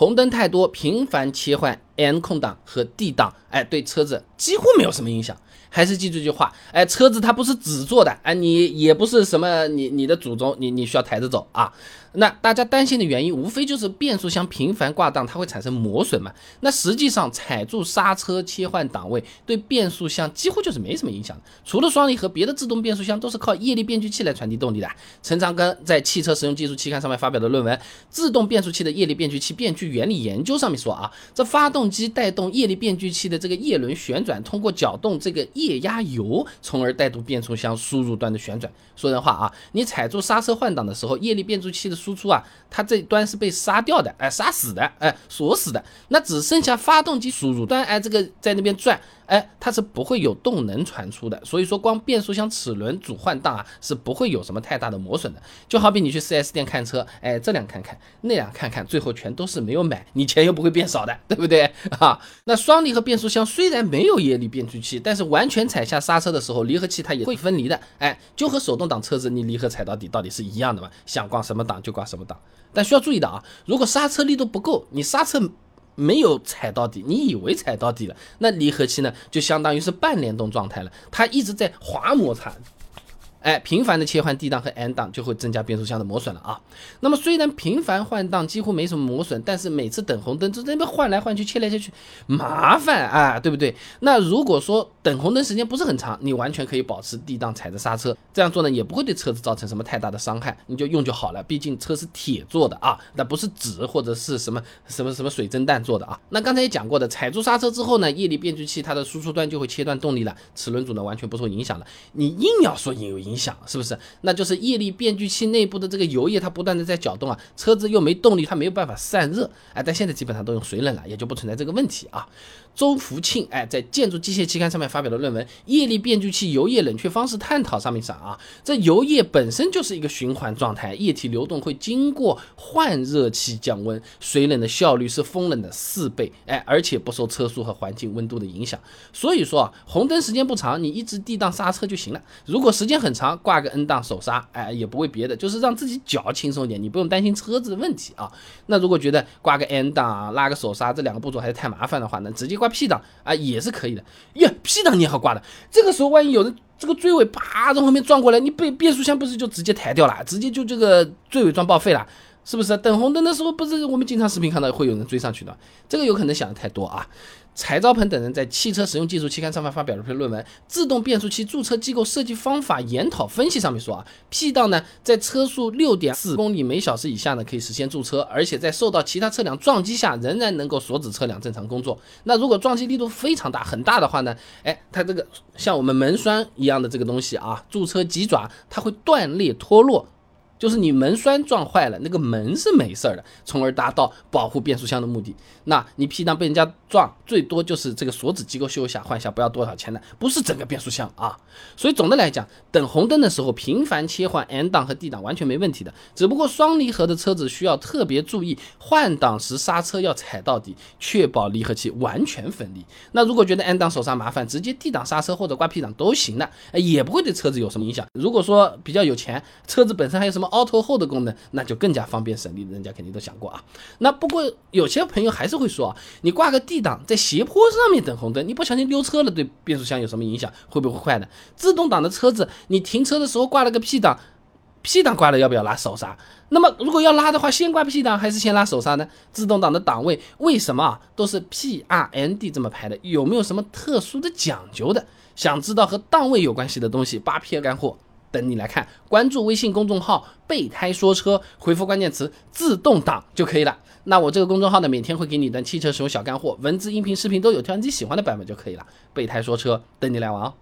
红灯太多，频繁切换 N 空档和 D 档，哎，对车子几乎没有什么影响。还是记住一句话，哎，车子它不是纸做的，哎，你也不是什么你你的祖宗，你你需要抬着走啊。那大家担心的原因，无非就是变速箱频繁挂档，它会产生磨损嘛。那实际上踩住刹车切换档位，对变速箱几乎就是没什么影响的。除了双离合，别的自动变速箱都是靠液力变矩器来传递动力的。陈长庚在《汽车实用技术期刊》上面发表的论文《自动变速器的液力变矩器变矩原理研究》上面说啊，这发动机带动液力变矩器的这个叶轮旋转，通过搅动这个。液压油，从而带动变速箱输入端的旋转。说人话啊，你踩住刹车换挡的时候，液力变速器的输出啊，它这端是被刹掉的，哎，刹死的，哎，锁死的，那只剩下发动机输入端，哎，这个在那边转。哎，它是不会有动能传出的，所以说光变速箱齿轮主换挡啊，是不会有什么太大的磨损的。就好比你去 4S 店看车，哎，这辆看看，那辆看看，最后全都是没有买，你钱又不会变少的，对不对 啊？那双离合变速箱虽然没有液力变矩器，但是完全踩下刹车的时候，离合器它也会分离的。哎，就和手动挡车子你离合踩到底到底是一样的嘛，想挂什么档就挂什么档。但需要注意的啊，如果刹车力度不够，你刹车。没有踩到底，你以为踩到底了，那离合器呢，就相当于是半联动状态了，它一直在滑摩擦。哎，频繁的切换 D 档和 N 档就会增加变速箱的磨损了啊。那么虽然频繁换挡几乎没什么磨损，但是每次等红灯就在那边换来换去、切来切去，麻烦啊，对不对？那如果说等红灯时间不是很长，你完全可以保持 D 档踩着刹车，这样做呢也不会对车子造成什么太大的伤害，你就用就好了。毕竟车是铁做的啊，那不是纸或者是什么什么什么水蒸蛋做的啊。那刚才也讲过的，踩住刹车之后呢，液力变矩器它的输出端就会切断动力了，齿轮组呢完全不受影响了。你硬要说有影。影响是不是？那就是液力变矩器内部的这个油液，它不断的在搅动啊，车子又没动力，它没有办法散热。哎，但现在基本上都用水冷了，也就不存在这个问题啊。周福庆哎，在《建筑机械期刊》上面发表的论文《液力变矩器油液冷却方式探讨》上面讲啊，这油液本身就是一个循环状态，液体流动会经过换热器降温，水冷的效率是风冷的四倍，哎，而且不受车速和环境温度的影响。所以说啊，红灯时间不长，你一直 D 档刹车就行了。如果时间很长，常挂个 N 档手刹，哎，也不为别的，就是让自己脚轻松点，你不用担心车子的问题啊。那如果觉得挂个 N 档、拉个手刹这两个步骤还是太麻烦的话，那直接挂 P 档啊也是可以的。呀，P 档你也好挂的，这个时候万一有人这个追尾啪从后面撞过来，你被变速箱不是就直接抬掉了，直接就这个追尾撞报废了。是不是等红灯的时候，不是我们经常视频看到会有人追上去的？这个有可能想的太多啊。柴兆鹏等人在《汽车实用技术期刊》上面发表了一篇论文《自动变速器驻车机构设计方法研讨分析》，上面说啊，P 档呢在车速六点四公里每小时以下呢可以实现驻车，而且在受到其他车辆撞击下仍然能够锁止车辆正常工作。那如果撞击力度非常大、很大的话呢？哎，它这个像我们门栓一样的这个东西啊，驻车急爪它会断裂脱落。就是你门栓撞坏了，那个门是没事儿的，从而达到保护变速箱的目的。那你 P 档被人家撞，最多就是这个锁止机构修一下换一下，不要多少钱的，不是整个变速箱啊。所以总的来讲，等红灯的时候频繁切换 N 档和 D 档完全没问题的。只不过双离合的车子需要特别注意，换挡时刹车要踩到底，确保离合器完全分离。那如果觉得 N 档手刹麻烦，直接 D 档刹车或者挂 P 档都行的，也不会对车子有什么影响。如果说比较有钱，车子本身还有什么？Auto Hold 的功能，那就更加方便省力，人家肯定都想过啊。那不过有些朋友还是会说啊，你挂个 D 档在斜坡上面等红灯，你不小心溜车了，对变速箱有什么影响？会不会坏的？自动挡的车子，你停车的时候挂了个 P 档，P 档挂了要不要拉手刹？那么如果要拉的话，先挂 P 档还是先拉手刹呢？自动挡的档位为什么都是 P R N D 这么排的？有没有什么特殊的讲究的？想知道和档位有关系的东西，八篇干货。等你来看，关注微信公众号“备胎说车”，回复关键词“自动挡”就可以了。那我这个公众号呢，每天会给你一段汽车使用小干货，文字、音频、视频都有，挑你自己喜欢的版本就可以了。备胎说车，等你来玩哦。